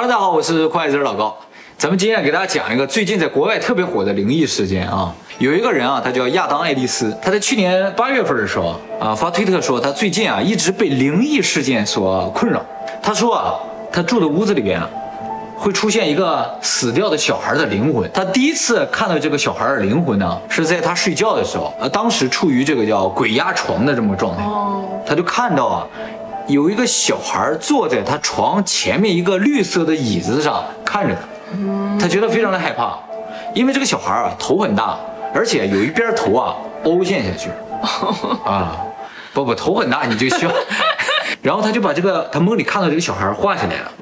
Hello，大家好，我是快子老高。咱们今天给大家讲一个最近在国外特别火的灵异事件啊。有一个人啊，他叫亚当·爱丽丝，他在去年八月份的时候啊发推特说，他最近啊一直被灵异事件所困扰。他说啊，他住的屋子里边啊会出现一个死掉的小孩的灵魂。他第一次看到这个小孩的灵魂呢，是在他睡觉的时候，呃，当时处于这个叫鬼压床的这么个状态，他就看到啊。有一个小孩坐在他床前面一个绿色的椅子上看着他，他觉得非常的害怕，因为这个小孩啊头很大，而且有一边头啊凹陷下去，啊，不不头很大你就需要，然后他就把这个他梦里看到这个小孩画下来了，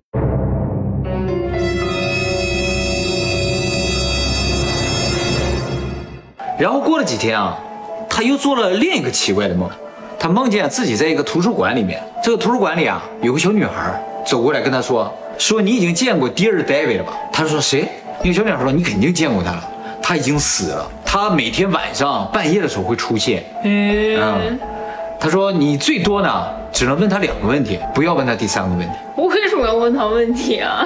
然后过了几天啊，他又做了另一个奇怪的梦。他梦见自己在一个图书馆里面，这个图书馆里啊，有个小女孩走过来跟他说：“说你已经见过 Dear David 了吧？”他说：“谁？”那个小女孩说：“你肯定见过他了，他已经死了。他每天晚上半夜的时候会出现。”嗯，他说：“你最多呢，只能问他两个问题，不要问他第三个问题。”我为什么要问他问题啊？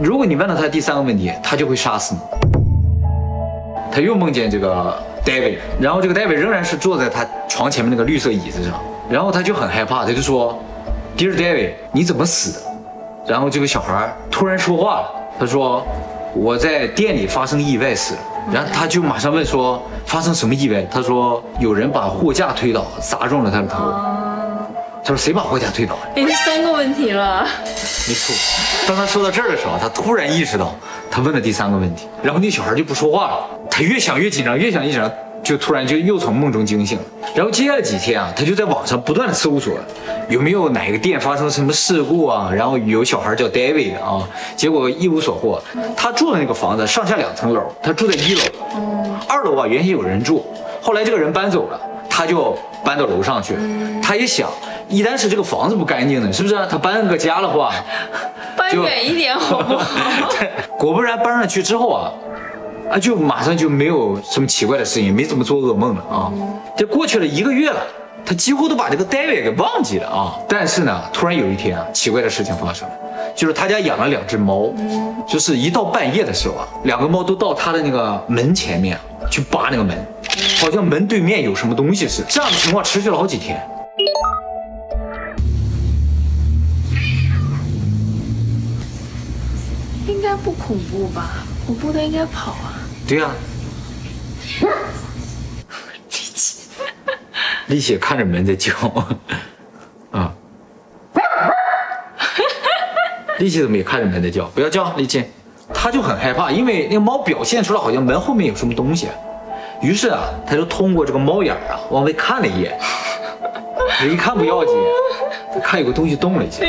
如果你问了他第三个问题，他就会杀死你。他又梦见这个。David，然后这个 David 仍然是坐在他床前面那个绿色椅子上，然后他就很害怕，他就说：“Dear David，你怎么死的？”然后这个小孩突然说话了，他说：“我在店里发生意外死了。”然后他就马上问说：“发生什么意外？”他说：“有人把货架推倒，砸中了他的头。”他说：“谁把货架推倒？”哎，三个问题了。没错。当他说到这儿的时候，他突然意识到他问了第三个问题，然后那小孩就不说话了。他越想越紧张，越想越紧张，就突然就又从梦中惊醒了。然后接下来几天啊，他就在网上不断的搜索，有没有哪个店发生什么事故啊？然后有小孩叫 David 啊，结果一无所获。他住的那个房子上下两层楼，他住在一楼，二楼啊原先有人住，后来这个人搬走了，他就搬到楼上去。他也想，一旦是这个房子不干净呢，是不是？他搬个家的话，搬远一点好不好？果不然搬上去之后啊。啊，就马上就没有什么奇怪的事情，没怎么做噩梦了啊。这过去了一个月了，他几乎都把这个 David 给忘记了啊。但是呢，突然有一天啊，奇怪的事情发生了，就是他家养了两只猫，就是一到半夜的时候啊，两个猫都到他的那个门前面去扒那个门，好像门对面有什么东西似的。这样的情况持续了好几天，不恐怖吧？恐怖的应该跑啊。对呀，力气，力气看着门在叫，啊，力气怎么也看着门在叫？不要叫，力气，他就很害怕，因为那个猫表现出来好像门后面有什么东西，于是啊，他就通过这个猫眼啊往外看了一眼，一看不要紧，看有个东西动了一下。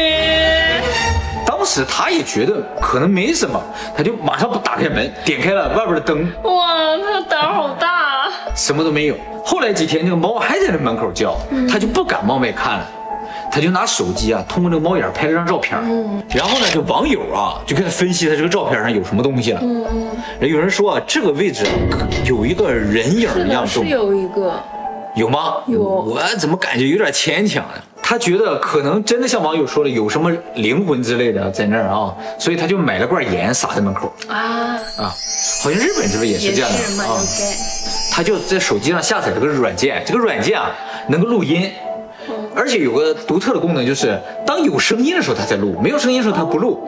当时他也觉得可能没什么，他就马上不打开门，点开了外边的灯。哇，他胆好大！啊什么都没有。后来几天，那个猫还在那门口叫，他就不敢往外看了，他就拿手机啊，通过这个猫眼拍了张照片。然后呢，这网友啊就跟他分析他这个照片上有什么东西了。有人说啊，这个位置有一个人影一样动。是有一个。有吗？有。我怎么感觉有点牵强呀？他觉得可能真的像网友说的，有什么灵魂之类的在那儿啊，所以他就买了罐盐撒在门口啊。啊，好像日本是不是也是这样的啊？他就在手机上下载了个软件，这个软件啊能够录音，而且有个独特的功能，就是当有声音的时候他在录，没有声音的时候他不录。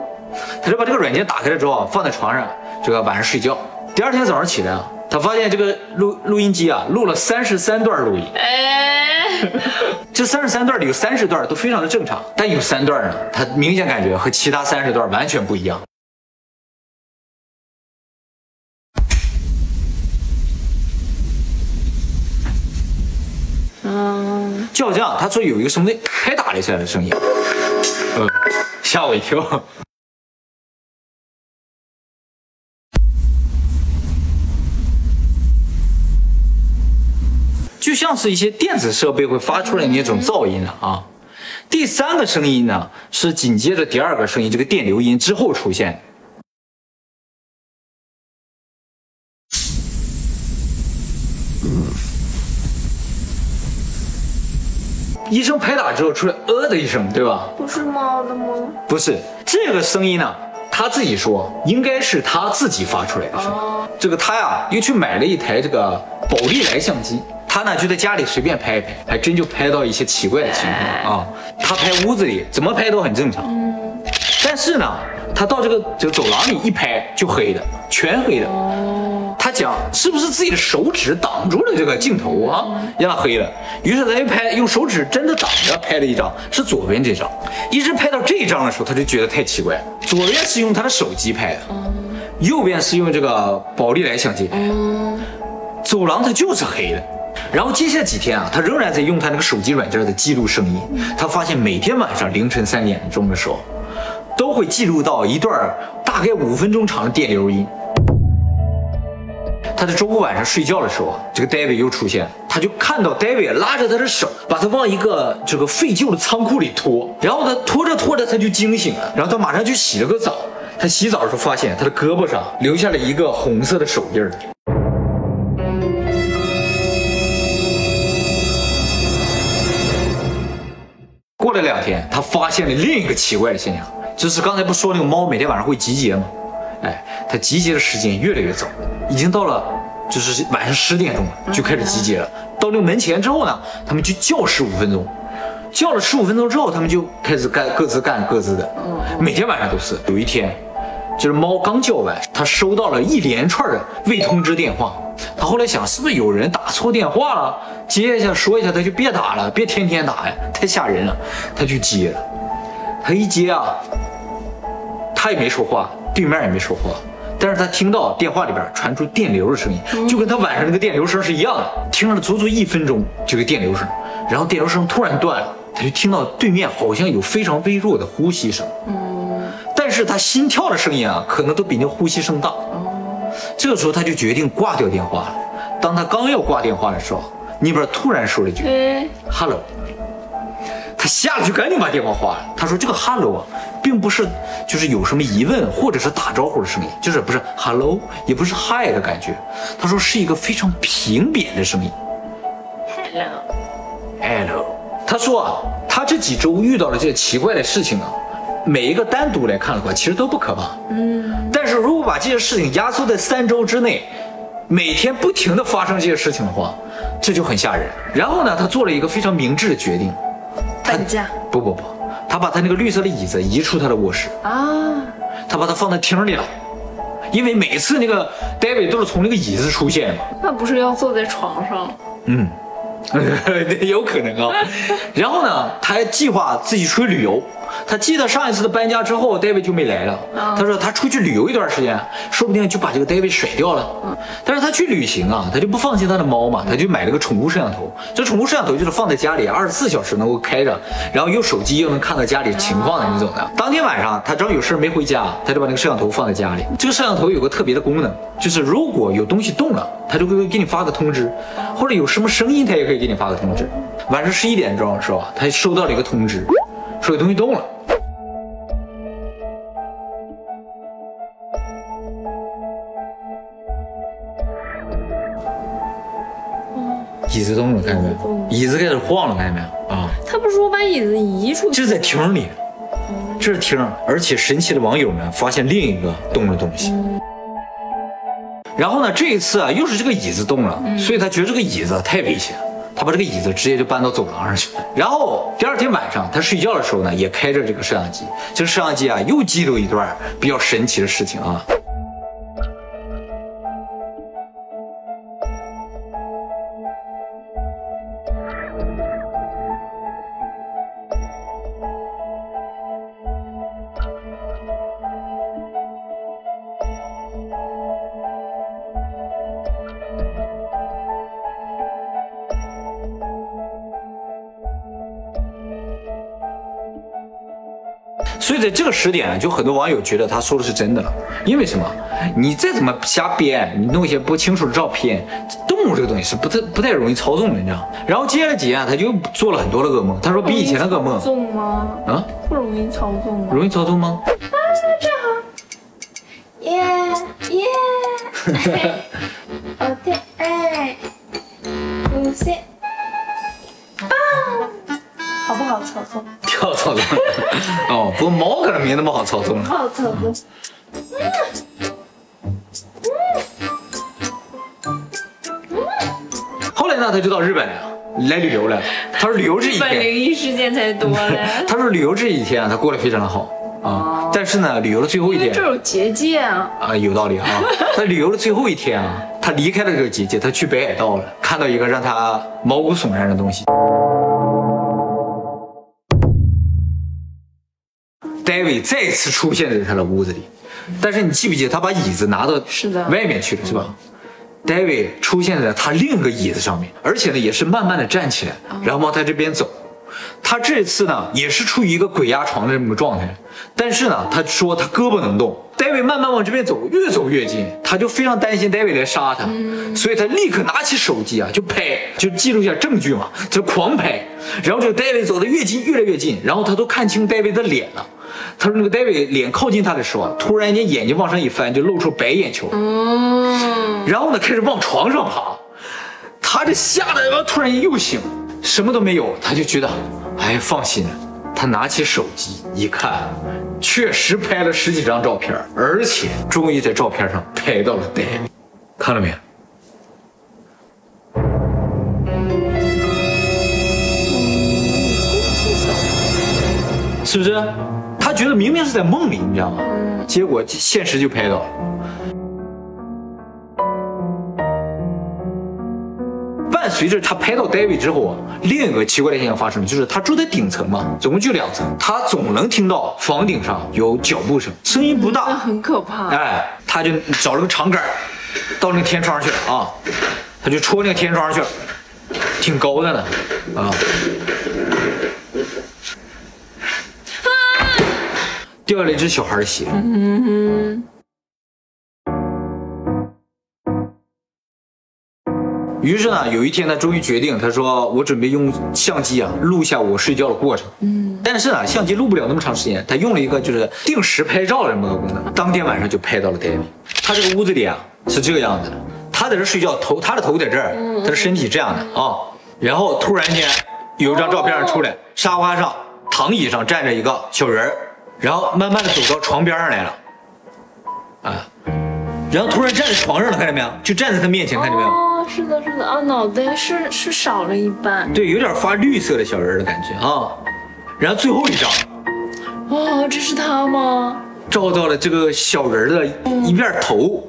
他就把这个软件打开了之后放在床上，这个晚上睡觉，第二天早上起来啊，他发现这个录录音机啊录了三十三段录音。这三十三段里有三十段都非常的正常，但有三段呢，他明显感觉和其他三十段完全不一样。嗯，就好像他说有一个什么拍打了一下的声音，呃，吓我一跳。像是一些电子设备会发出来那种噪音了啊。第三个声音呢，是紧接着第二个声音这个电流音之后出现。医生拍打之后出来呃的一声，对吧？不是猫的吗？不是，这个声音呢，他自己说应该是他自己发出来的声音。哦，这个他呀又去买了一台这个宝丽来相机，他呢就在家里随便拍一拍，还真就拍到一些奇怪的情况啊。他拍屋子里怎么拍都很正常，但是呢，他到这个这个走廊里一拍就黑的，全黑的。他讲是不是自己的手指挡住了这个镜头啊，让它黑了。于是他就拍，用手指真的挡着拍了一张，是左边这张。一直拍到这一张的时候，他就觉得太奇怪。左边是用他的手机拍的，右边是用这个宝丽来相机拍的。走廊它就是黑的。然后接下来几天啊，他仍然在用他那个手机软件在记录声音。他发现每天晚上凌晨三点钟的时候，都会记录到一段大概五分钟长的电流音。他在周五晚上睡觉的时候，这个 David 又出现，他就看到 David 拉着他的手，把他往一个这个废旧的仓库里拖，然后他拖着拖着他就惊醒了，然后他马上去洗了个澡。他洗澡的时候发现他的胳膊上留下了一个红色的手印儿。过了两天，他发现了另一个奇怪的现象，就是刚才不说那个猫每天晚上会集结吗？哎，它集结的时间越来越早，已经到了就是晚上十点钟了，就开始集结了。到那个门前之后呢，他们就叫十五分钟，叫了十五分钟之后，他们就开始干各自干各自的。每天晚上都是。有一天，就是猫刚叫完，它收到了一连串的未通知电话。他后来想，是不是有人打错电话了？接一下说一下，他就别打了，别天天打呀，太吓人了。他去接了，他一接啊，他也没说话，对面也没说话，但是他听到电话里边传出电流的声音，就跟他晚上那个电流声是一样的。听了足足一分钟，这个电流声，然后电流声突然断了，他就听到对面好像有非常微弱的呼吸声，但是他心跳的声音啊，可能都比那呼吸声大。这个时候他就决定挂掉电话了。当他刚要挂电话的时候，那边突然说了一句哎，“hello”，他吓得就赶紧把电话挂了。他说这个 “hello” 啊，并不是就是有什么疑问或者是打招呼的声音，就是不是 “hello”，也不是 “hi” 的感觉。他说是一个非常平扁的声音 hello，“hello”。他说啊，他这几周遇到了这些奇怪的事情啊，每一个单独来看的话，其实都不可怕。嗯，但是如果把这些事情压缩在三周之内，每天不停的发生这些事情的话，这就很吓人。然后呢，他做了一个非常明智的决定，搬家不不不，他把他那个绿色的椅子移出他的卧室，啊，他把它放在厅里了，因为每次那个 David 都是从那个椅子出现嘛，那不是要坐在床上？嗯，有可能啊。然后呢，他还计划自己出去旅游。他记得上一次的搬家之后，David 就没来了。他说他出去旅游一段时间，说不定就把这个 David 甩掉了。但是他去旅行啊，他就不放心他的猫嘛，他就买了个宠物摄像头。这宠物摄像头就是放在家里，二十四小时能够开着，然后用手机又能看到家里情况的那种的。当天晚上他正好有事没回家，他就把那个摄像头放在家里。这个摄像头有个特别的功能，就是如果有东西动了，它就会给你发个通知，或者有什么声音，它也可以给你发个通知。晚上十一点钟的时候啊，他收到了一个通知，说有东西动了。椅子动了，看见没有？椅子开始晃了，看见没有？啊，他不是说把椅子移出去？这是在厅里，这是厅，而且神奇的网友们发现另一个动的东西。然后呢，这一次啊，又是这个椅子动了，所以他觉得这个椅子太危险，他把这个椅子直接就搬到走廊上去了。然后第二天晚上他睡觉的时候呢，也开着这个摄像机，这个摄像机啊又记录一段比较神奇的事情啊。所以在这个时点呢，就很多网友觉得他说的是真的了，因为什么？你再怎么瞎编，你弄一些不清楚的照片，动物这个东西是不太不太容易操纵的，你知道？然后接下来几天啊他就做了很多的噩梦，他说比以前的噩梦操纵吗？啊不容易操纵吗？容易操纵吗？啊，正好耶耶，我 的爱无限棒，好操纵，跳操纵。哦，不过猫可能没那么好操纵了。好操纵。后来呢，他就到日本了，来旅游了。他说旅游这一本灵天，异事件才多嘞。他说旅游这一天啊，他过得非常的好啊。但是呢，旅游的最后一天这有结界啊。啊，有道理啊。他旅游的最后一天啊，他离开了这个结界，他去北海道了，看到一个让他毛骨悚然的东西。David 再次出现在他的屋子里，但是你记不记得他把椅子拿到是的外面去了，是吧？David 出现在他另一个椅子上面，而且呢也是慢慢的站起来，然后往他这边走。他这次呢也是处于一个鬼压床的这么个状态，但是呢他说他胳膊能动。David 慢慢往这边走，越走越近，他就非常担心 David 来杀他，所以他立刻拿起手机啊就拍，就记录一下证据嘛，就狂拍。然后这个 David 走得越近越来越近，然后他都看清 David 的脸了。他说那个 David 脸靠近他的时候啊，突然间眼睛往上一翻，就露出白眼球。嗯，然后呢，开始往床上爬。他这吓得突然间又醒，什么都没有，他就觉得，哎，放心了。他拿起手机一看，确实拍了十几张照片，而且终于在照片上拍到了 David，看到没？是不是？他觉得明明是在梦里，你知道吗？结果现实就拍到了。伴随着他拍到 David 之后啊，另一个奇怪的现象发生了，就是他住在顶层嘛，总共就两层，他总能听到房顶上有脚步声，声音不那大，很可怕。哎，他就找了个长杆，到那个天窗上去了啊，他就戳那个天窗上去了，挺高的呢，啊。掉下来一只小孩的血。嗯。于是呢，有一天他终于决定，他说：“我准备用相机啊录下我睡觉的过程。”嗯，但是呢，相机录不了那么长时间，他用了一个就是定时拍照的这么个功能，当天晚上就拍到了 David。他这个屋子里啊是这个样子的，他在这睡觉，头他的头在这儿，他的身体这样的啊，然后突然间有一张照片出来，沙发上躺椅上站着一个小人儿，然后慢慢的走到床边上来了，啊，然后突然站在床上了，看见没有？就站在他面前，看见没有？哦，是的，是的啊，脑袋是是少了一半。对，有点发绿色的小人儿的感觉啊。然后最后一张哦，这是他吗？照到了这个小人儿的一面头。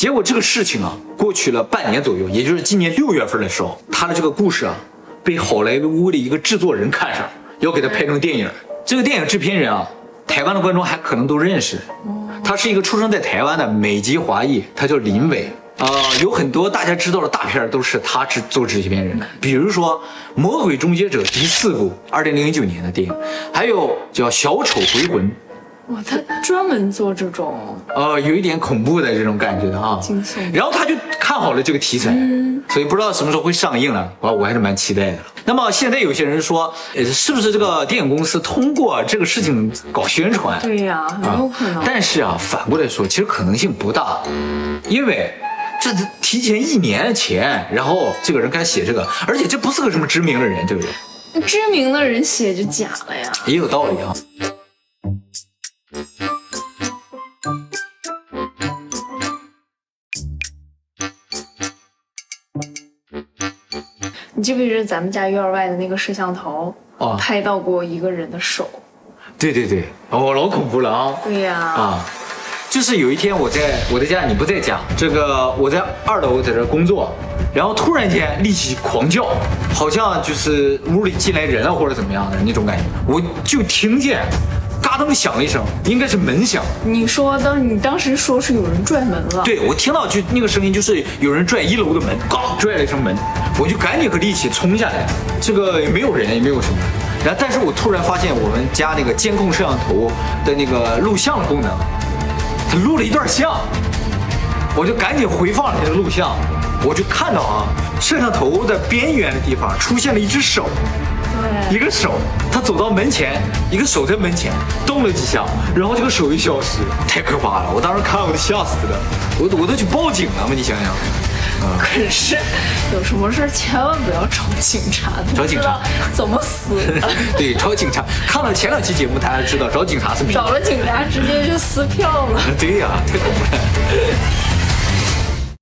结果这个事情啊，过去了半年左右，也就是今年六月份的时候，他的这个故事啊，被好莱坞的一个制作人看上，要给他拍成电影。这个电影制片人啊，台湾的观众还可能都认识，他是一个出生在台湾的美籍华裔，他叫林伟。啊、有很多大家知道的大片都是他制做制片人的，比如说《魔鬼终结者》第四部，二零零九年的电影，还有叫《小丑回魂》，哇，他专门做这种呃，有一点恐怖的这种感觉的啊。惊悚。然后他就看好了这个题材，所以不知道什么时候会上映了，我我还是蛮期待的。那么现在有些人说，呃，是不是这个电影公司通过这个事情搞宣传？对呀、很有可能。但是啊，反过来说，其实可能性不大，因为这提前一年前，然后这个人开始写这个，而且这不是个什么知名的人，对不对知名的人写就假了呀。也有道理啊。你记不记得咱们家院外的那个摄像头，哦拍到过一个人的手？对对对，哦，老恐怖了啊！对呀、啊，就是有一天我在我在家，你不在家，这个我在二楼在这工作，然后突然间立起狂叫，好像就是屋里进来人了或者怎么样的那种感觉，我就听见嘎噔响了一声，应该是门响。你说当你当时说是有人拽门了，对我听到就那个声音，就是有人拽一楼的门，嘎拽了一声门，我就赶紧和力气冲下来，这个也没有人，也没有什么。然后，但是我突然发现我们家那个监控摄像头的那个录像功能，它录了一段像，我就赶紧回放了这个录像，我就看到啊，摄像头的边缘的地方出现了一只手，对一个手，他走到门前，一个手在门前动了几下，然后这个手就消失，太可怕了！我当时看我都吓死了，我我都去报警了嘛，你想想。可是有什么事儿千万不要找警察，找警察怎么死的。对，找警察。看了前两期节目，大家知道找警察是找了警察直接就撕票了。对呀、太恐怖了。